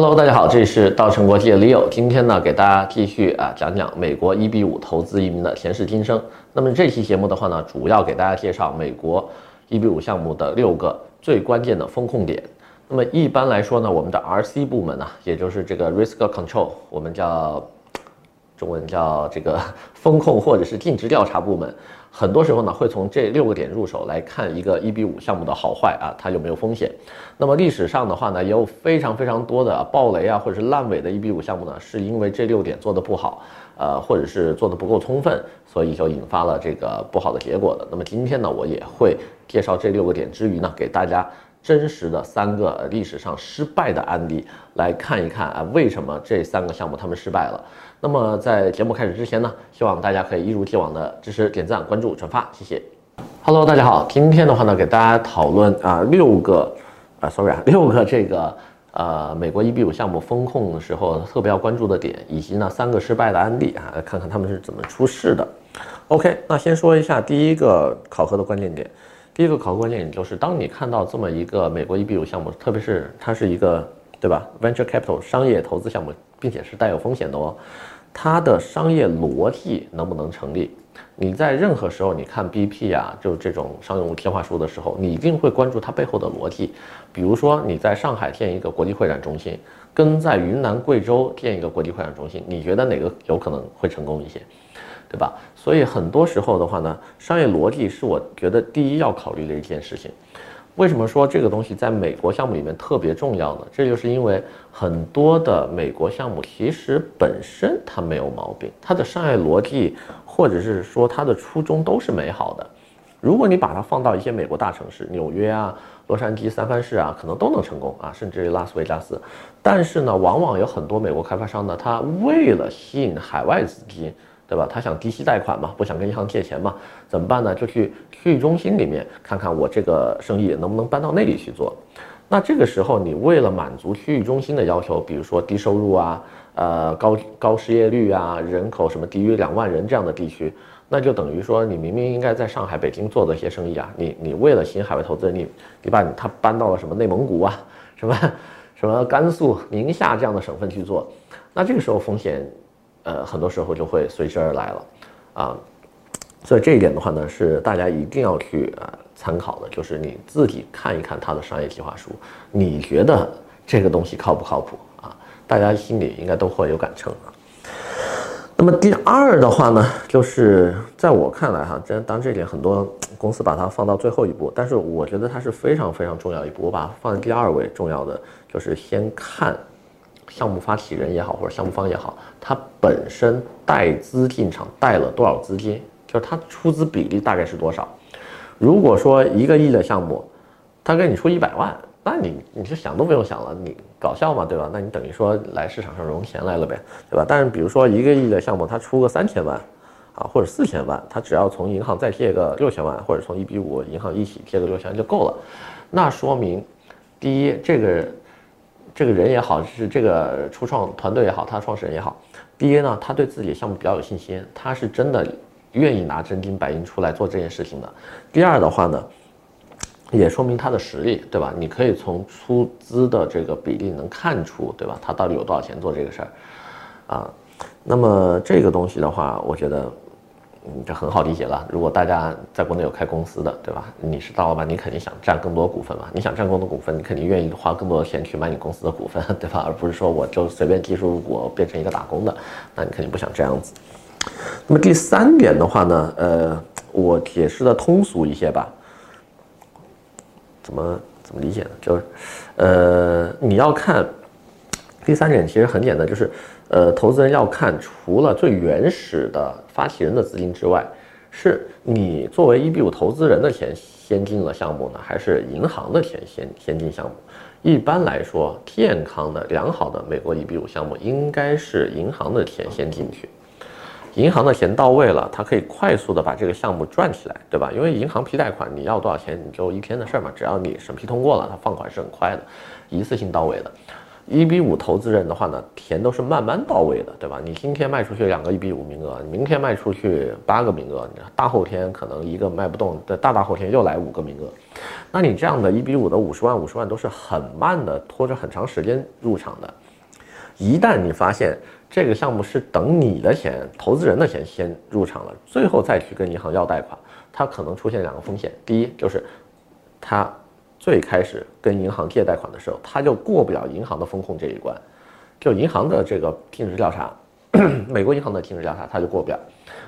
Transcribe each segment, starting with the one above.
Hello，大家好，这里是稻城国际的 Leo。今天呢，给大家继续啊讲讲美国 EB 五投资移民的前世今生。那么这期节目的话呢，主要给大家介绍美国 EB 五项目的六个最关键的风控点。那么一般来说呢，我们的 RC 部门呢，也就是这个 Risk Control，我们叫中文叫这个 风控或者是尽职调查部门。很多时候呢，会从这六个点入手来看一个一比五项目的好坏啊，它有没有风险。那么历史上的话呢，也有非常非常多的爆雷啊，或者是烂尾的一比五项目呢，是因为这六点做的不好，呃，或者是做的不够充分，所以就引发了这个不好的结果的。那么今天呢，我也会介绍这六个点之余呢，给大家真实的三个历史上失败的案例，来看一看啊，为什么这三个项目他们失败了。那么在节目开始之前呢，希望大家可以一如既往的支持、点赞、关注、转发，谢谢。Hello，大家好，今天的话呢，给大家讨论啊六个啊，sorry 啊，六个这个呃美国 EB 五项目风控的时候特别要关注的点，以及呢三个失败的案例啊，看看他们是怎么出事的。OK，那先说一下第一个考核的关键点，第一个考核关键点就是当你看到这么一个美国 EB 五项目，特别是它是一个对吧，venture capital 商业投资项目。并且是带有风险的哦，它的商业逻辑能不能成立？你在任何时候你看 BP 啊，就这种商用计划书的时候，你一定会关注它背后的逻辑。比如说你在上海建一个国际会展中心，跟在云南贵州建一个国际会展中心，你觉得哪个有可能会成功一些？对吧？所以很多时候的话呢，商业逻辑是我觉得第一要考虑的一件事情。为什么说这个东西在美国项目里面特别重要呢？这就是因为很多的美国项目其实本身它没有毛病，它的商业逻辑或者是说它的初衷都是美好的。如果你把它放到一些美国大城市，纽约啊、洛杉矶、三藩市啊，可能都能成功啊，甚至于拉斯维加斯。但是呢，往往有很多美国开发商呢，他为了吸引海外资金。对吧？他想低息贷款嘛，不想跟银行借钱嘛，怎么办呢？就去区域中心里面看看我这个生意能不能搬到那里去做。那这个时候，你为了满足区域中心的要求，比如说低收入啊，呃高高失业率啊，人口什么低于两万人这样的地区，那就等于说你明明应该在上海、北京做的一些生意啊，你你为了吸引海外投资人，你你把他搬到了什么内蒙古啊，什么什么甘肃、宁夏这样的省份去做，那这个时候风险。呃，很多时候就会随之而来了，啊，所以这一点的话呢，是大家一定要去啊参考的，就是你自己看一看他的商业计划书，你觉得这个东西靠不靠谱啊？大家心里应该都会有杆秤啊。那么第二的话呢，就是在我看来哈，这当这点很多公司把它放到最后一步，但是我觉得它是非常非常重要一步，我把它放在第二位重要的，就是先看。项目发起人也好，或者项目方也好，他本身带资进场带了多少资金？就是他出资比例大概是多少？如果说一个亿的项目，他给你出一百万，那你你就想都不用想了，你搞笑嘛，对吧？那你等于说来市场上融钱来了呗，对吧？但是比如说一个亿的项目，他出个三千万，啊或者四千万，他只要从银行再借个六千万，或者从一比五银行一起借个六千万就够了，那说明第一这个。这个人也好，是这个初创团队也好，他创始人也好，第一呢，他对自己的项目比较有信心，他是真的愿意拿真金白银出来做这件事情的。第二的话呢，也说明他的实力，对吧？你可以从出资的这个比例能看出，对吧？他到底有多少钱做这个事儿啊？那么这个东西的话，我觉得。这很好理解了。如果大家在国内有开公司的，对吧？你是大老板，你肯定想占更多股份嘛。你想占更多股份，你肯定愿意花更多的钱去买你公司的股份，对吧？而不是说我就随便技术入股变成一个打工的，那你肯定不想这样子。那么第三点的话呢，呃，我解释的通俗一些吧。怎么怎么理解呢？就是，呃，你要看第三点，其实很简单，就是。呃，投资人要看，除了最原始的发起人的资金之外，是你作为 EB 五投资人的钱先进了项目呢，还是银行的钱先先进项目？一般来说，健康的、良好的美国 EB 五项目应该是银行的钱先进去，银行的钱到位了，它可以快速的把这个项目赚起来，对吧？因为银行批贷款，你要多少钱你就一天的事儿嘛，只要你审批通过了，它放款是很快的，一次性到位的。一比五投资人的话呢，钱都是慢慢到位的，对吧？你今天卖出去两个一比五名额，你明天卖出去八个名额，大后天可能一个卖不动，的大大后天又来五个名额，那你这样的一比五的五十万五十万都是很慢的，拖着很长时间入场的。一旦你发现这个项目是等你的钱，投资人的钱先入场了，最后再去跟银行要贷款，它可能出现两个风险，第一就是它。最开始跟银行借贷款的时候，他就过不了银行的风控这一关，就银行的这个尽职调查，美国银行的尽职调查他就过不了，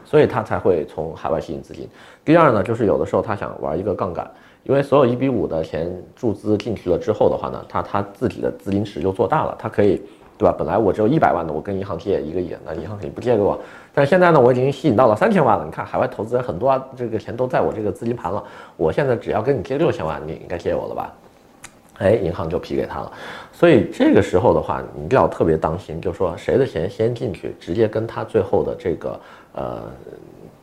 所以他才会从海外吸引资金。第二呢，就是有的时候他想玩一个杠杆，因为所有一比五的钱注资进去了之后的话呢，他他自己的资金池就做大了，他可以。对吧？本来我只有一百万的，我跟银行借一个亿，那银行肯定不借给我。但是现在呢，我已经吸引到了三千万了。你看，海外投资人很多啊，这个钱都在我这个资金盘了。我现在只要跟你借六千万，你应该借我了吧？哎，银行就批给他了。所以这个时候的话，你一定要特别当心，就是说谁的钱先进去，直接跟他最后的这个呃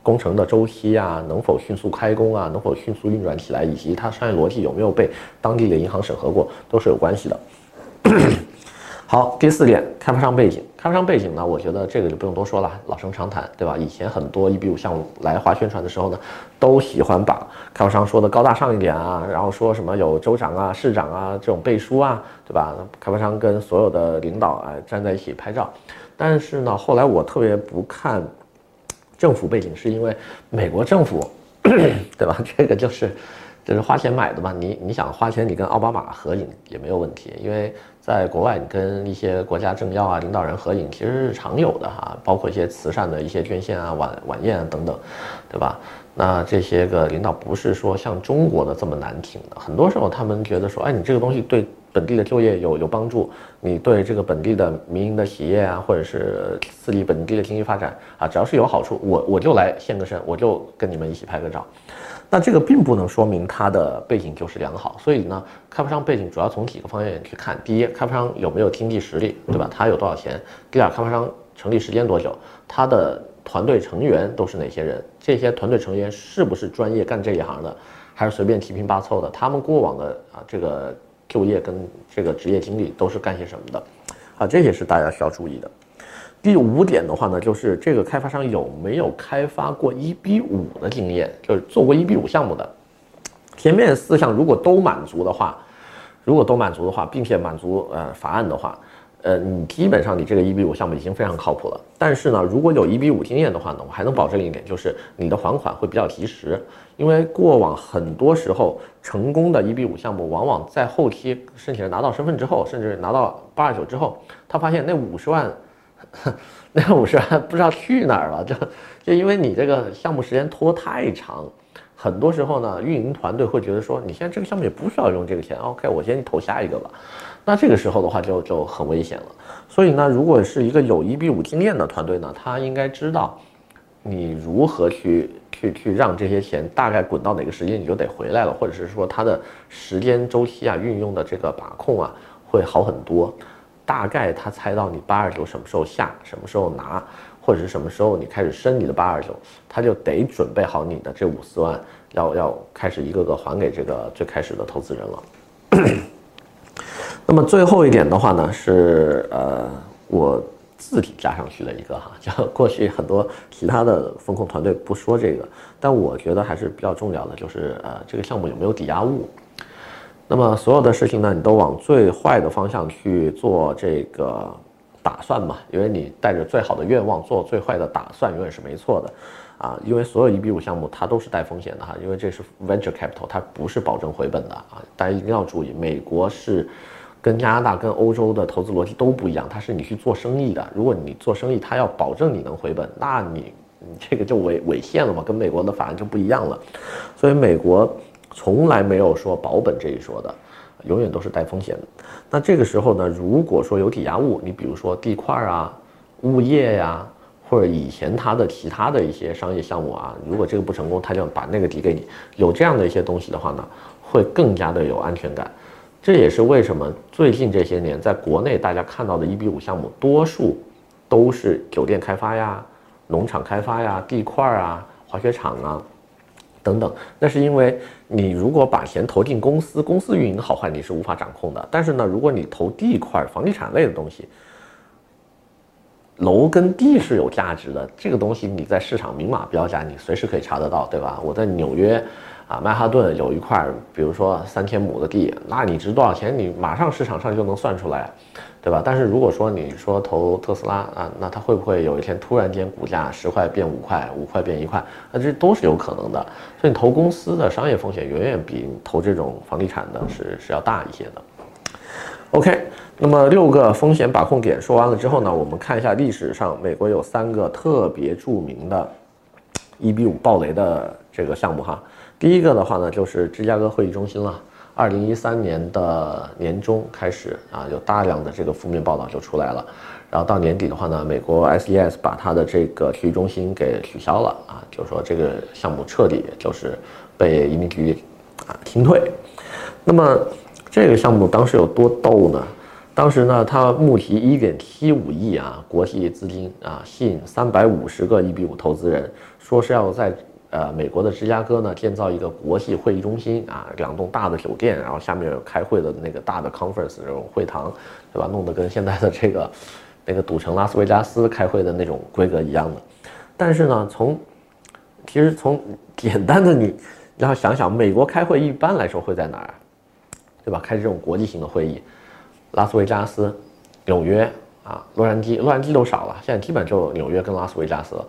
工程的周期啊，能否迅速开工啊，能否迅速运转起来，以及它商业逻辑有没有被当地的银行审核过，都是有关系的。好，第四点，开发商背景。开发商背景呢，我觉得这个就不用多说了，老生常谈，对吧？以前很多一比五项目来华宣传的时候呢，都喜欢把开发商说的高大上一点啊，然后说什么有州长啊、市长啊这种背书啊，对吧？开发商跟所有的领导啊站在一起拍照。但是呢，后来我特别不看政府背景，是因为美国政府，对吧？这个就是。就是花钱买的嘛，你你想花钱，你跟奥巴马合影也没有问题，因为在国外，你跟一些国家政要啊、领导人合影其实是常有的哈，包括一些慈善的一些捐献啊、晚晚宴啊等等，对吧？那这些个领导不是说像中国的这么难听的，很多时候他们觉得说，哎，你这个东西对本地的就业有有帮助，你对这个本地的民营的企业啊，或者是刺激本地的经济发展啊，只要是有好处，我我就来献个身，我就跟你们一起拍个照。那这个并不能说明他的背景就是良好，所以呢，开发商背景主要从几个方面去看：第一，开发商有没有经济实力，对吧？他有多少钱？第二，开发商成立时间多久？他的团队成员都是哪些人？这些团队成员是不是专业干这一行的，还是随便七拼八凑的？他们过往的啊这个就业跟这个职业经历都是干些什么的？啊，这些是大家需要注意的。第五点的话呢，就是这个开发商有没有开发过一比五的经验，就是做过一比五项目的。前面四项如果都满足的话，如果都满足的话，并且满足呃法案的话，呃，你基本上你这个一比五项目已经非常靠谱了。但是呢，如果有一比五经验的话呢，我还能保证一点，就是你的还款会比较及时，因为过往很多时候成功的一比五项目，往往在后期申请人拿到身份之后，甚至拿到八二九之后，他发现那五十万。那五十万不知道去哪儿了，就就因为你这个项目时间拖太长，很多时候呢，运营团队会觉得说，你现在这个项目也不需要用这个钱，OK，我先投下一个吧。那这个时候的话就就很危险了。所以呢，如果是一个有一比五经验的团队呢，他应该知道你如何去去去让这些钱大概滚到哪个时间你就得回来了，或者是说它的时间周期啊，运用的这个把控啊会好很多。大概他猜到你八二九什么时候下，什么时候拿，或者是什么时候你开始升你的八二九，他就得准备好你的这五四万，要要开始一个个还给这个最开始的投资人了。那么最后一点的话呢，是呃我自己加上去的一个哈，就过去很多其他的风控团队不说这个，但我觉得还是比较重要的，就是呃这个项目有没有抵押物。那么所有的事情呢，你都往最坏的方向去做这个打算嘛，因为你带着最好的愿望做最坏的打算，永远是没错的，啊，因为所有一比五项目它都是带风险的哈，因为这是 venture capital，它不是保证回本的啊，大家一定要注意，美国是跟加拿大、跟欧洲的投资逻辑都不一样，它是你去做生意的，如果你做生意，它要保证你能回本，那你你这个就违违宪了嘛，跟美国的法案就不一样了，所以美国。从来没有说保本这一说的，永远都是带风险的。那这个时候呢，如果说有抵押物，你比如说地块啊、物业呀、或者以前他的其他的一些商业项目啊，如果这个不成功，他就把那个抵给你。有这样的一些东西的话呢，会更加的有安全感。这也是为什么最近这些年在国内大家看到的一比五项目，多数都是酒店开发呀、农场开发呀、地块啊、滑雪场啊。等等。那是因为你如果把钱投进公司，公司运营好坏你是无法掌控的。但是呢，如果你投地块、房地产类的东西，楼跟地是有价值的，这个东西你在市场明码标价，你随时可以查得到，对吧？我在纽约。啊，曼哈顿有一块，比如说三千亩的地，那你值多少钱？你马上市场上就能算出来，对吧？但是如果说你说投特斯拉啊，那它会不会有一天突然间股价十块变五块，五块变一块？那这都是有可能的。所以你投公司的商业风险远远比你投这种房地产的是是要大一些的。OK，那么六个风险把控点说完了之后呢，我们看一下历史上美国有三个特别著名的 1B5 暴雷的这个项目哈。第一个的话呢，就是芝加哥会议中心了。二零一三年的年中开始啊，有大量的这个负面报道就出来了。然后到年底的话呢，美国 S E S 把它的这个体育中心给取消了啊，就是说这个项目彻底就是被移民局啊停退。那么这个项目当时有多逗呢？当时呢，它募集一点七五亿啊国际资金啊，吸引三百五十个 1B5 投资人，说是要在。呃，美国的芝加哥呢，建造一个国际会议中心啊，两栋大的酒店，然后下面有开会的那个大的 conference 这种会堂，对吧？弄得跟现在的这个那个赌城拉斯维加斯开会的那种规格一样的。但是呢，从其实从简单的你，然后想想，美国开会一般来说会在哪儿，对吧？开这种国际型的会议，拉斯维加斯、纽约啊、洛杉矶，洛杉矶都少了，现在基本就纽约跟拉斯维加斯了。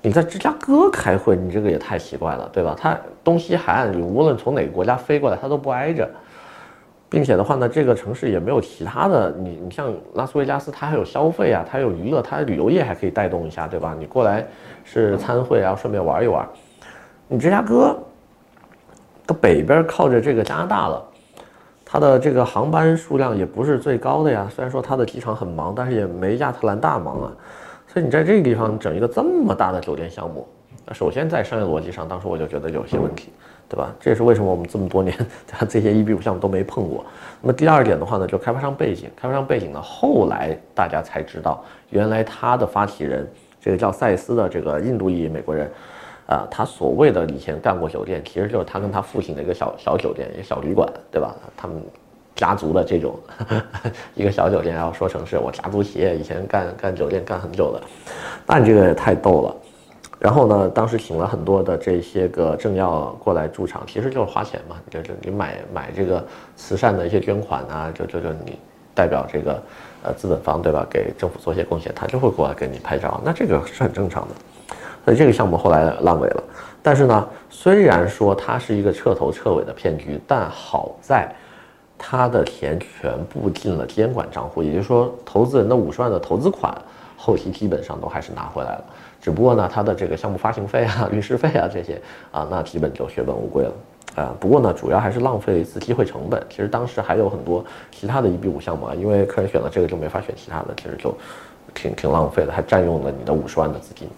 你在芝加哥开会，你这个也太奇怪了，对吧？它东西海岸，你无论从哪个国家飞过来，它都不挨着，并且的话呢，这个城市也没有其他的。你你像拉斯维加斯，它还有消费啊，它有娱乐，它旅游业还可以带动一下，对吧？你过来是参会啊，顺便玩一玩。你芝加哥的北边靠着这个加拿大了，它的这个航班数量也不是最高的呀。虽然说它的机场很忙，但是也没亚特兰大忙啊。所以你在这个地方整一个这么大的酒店项目，那首先在商业逻辑上，当时我就觉得有些问题，对吧？这也是为什么我们这么多年它 这些 1B5 项目都没碰过。那么第二点的话呢，就开发商背景，开发商背景呢，后来大家才知道，原来他的发起人这个叫赛斯的这个印度裔美国人，啊，他所谓的以前干过酒店，其实就是他跟他父亲的一个小小酒店，一个小旅馆，对吧？他们。家族的这种 一个小酒店，然后说成是我家族企业以前干干酒店干很久的，那你这个也太逗了。然后呢，当时请了很多的这些个政要过来驻场，其实就是花钱嘛，就是你买买这个慈善的一些捐款啊，就就就你代表这个呃资本方对吧，给政府做些贡献，他就会过来给你拍照，那这个是很正常的。所以这个项目后来烂尾了。但是呢，虽然说它是一个彻头彻尾的骗局，但好在。他的钱全部进了监管账户，也就是说，投资人的五十万的投资款，后期基本上都还是拿回来了。只不过呢，他的这个项目发行费啊、律师费啊这些啊，那基本就血本无归了啊。不过呢，主要还是浪费了一次机会成本。其实当时还有很多其他的一比五项目啊，因为客人选了这个就没法选其他的，其实就挺挺浪费的，还占用了你的五十万的资金。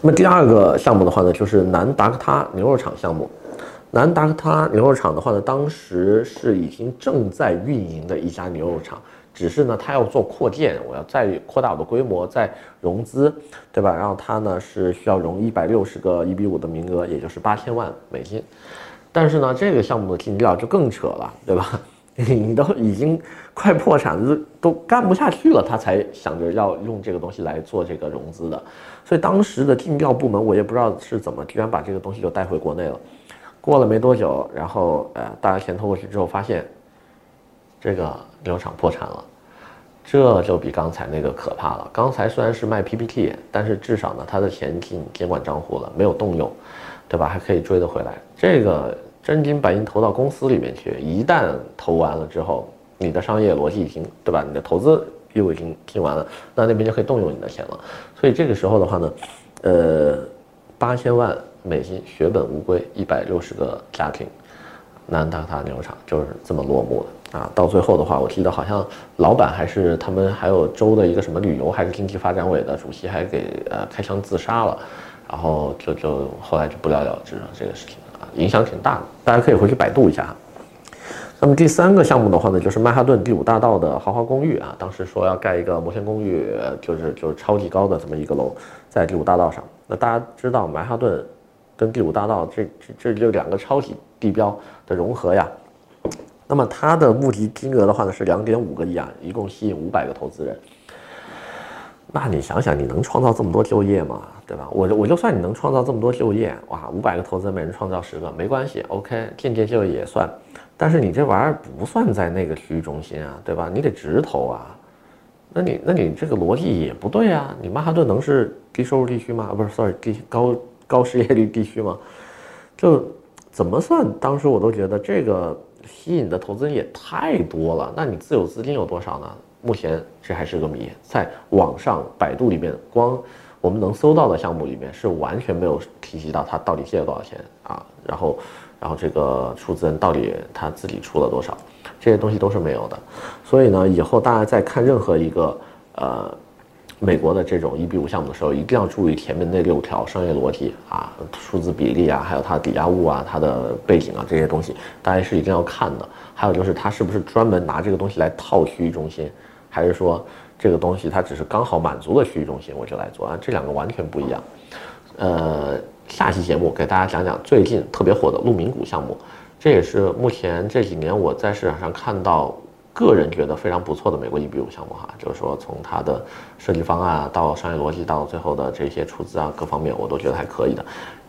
那么第二个项目的话呢，就是南达科他牛肉厂项目。南达科他牛肉厂的话呢，当时是已经正在运营的一家牛肉厂，只是呢，他要做扩建，我要再扩大我的规模，再融资，对吧？然后他呢是需要融一百六十个一比五的名额，也就是八千万美金。但是呢，这个项目的尽调就更扯了，对吧？你 都已经快破产了，都干不下去了，他才想着要用这个东西来做这个融资的。所以当时的尽调部门，我也不知道是怎么，居然把这个东西就带回国内了。过了没多久，然后呃，大家钱投过去之后，发现这个牛场破产了，这就比刚才那个可怕了。刚才虽然是卖 PPT，但是至少呢，他的钱进监管账户了，没有动用，对吧？还可以追得回来。这个真金白银投到公司里面去，一旦投完了之后，你的商业逻辑已经对吧？你的投资又已经进完了，那那边就可以动用你的钱了。所以这个时候的话呢，呃，八千万。美金血本无归，一百六十个家庭，南达科他牛场就是这么落幕的啊！到最后的话，我记得好像老板还是他们还有州的一个什么旅游还是经济发展委的主席还给呃开枪自杀了，然后就就后来就不了了之了这个事情啊，影响挺大的，大家可以回去百度一下。那么第三个项目的话呢，就是曼哈顿第五大道的豪华公寓啊，当时说要盖一个摩天公寓，就是就是超级高的这么一个楼在第五大道上。那大家知道曼哈顿。跟第五大道这这这就两个超级地标的融合呀。那么它的募集金额的话呢是两点五个亿啊，一共吸引五百个投资人。那你想想，你能创造这么多就业吗？对吧？我我就算你能创造这么多就业，哇，五百个投资人每人创造十个，没关系，OK，间接就业也算。但是你这玩意儿不算在那个区域中心啊，对吧？你得直投啊。那你那你这个逻辑也不对啊。你曼哈顿能是低收入地区吗？不是，sorry，低高高失业率地区吗？就怎么算？当时我都觉得这个吸引的投资人也太多了。那你自有资金有多少呢？目前这还是个谜，在网上百度里面，光我们能搜到的项目里面是完全没有提及到他到底借了多少钱啊，然后，然后这个出资人到底他自己出了多少，这些东西都是没有的。所以呢，以后大家在看任何一个呃美国的这种一比五项目的时候，一定要注意前面那六条商业逻辑啊，数字比例啊，还有它的抵押物啊，它的背景啊这些东西，大家是一定要看的。还有就是它是不是专门拿这个东西来套区域中心。还是说这个东西它只是刚好满足了区域中心，我就来做啊，这两个完全不一样。呃，下期节目给大家讲讲最近特别火的鹿鸣谷项目，这也是目前这几年我在市场上看到个人觉得非常不错的美国 EB 五项目哈，就是说从它的设计方案到商业逻辑到最后的这些出资啊各方面我都觉得还可以的。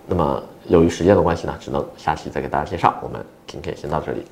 那么由于时间的关系呢，只能下期再给大家介绍。我们今天先到这里。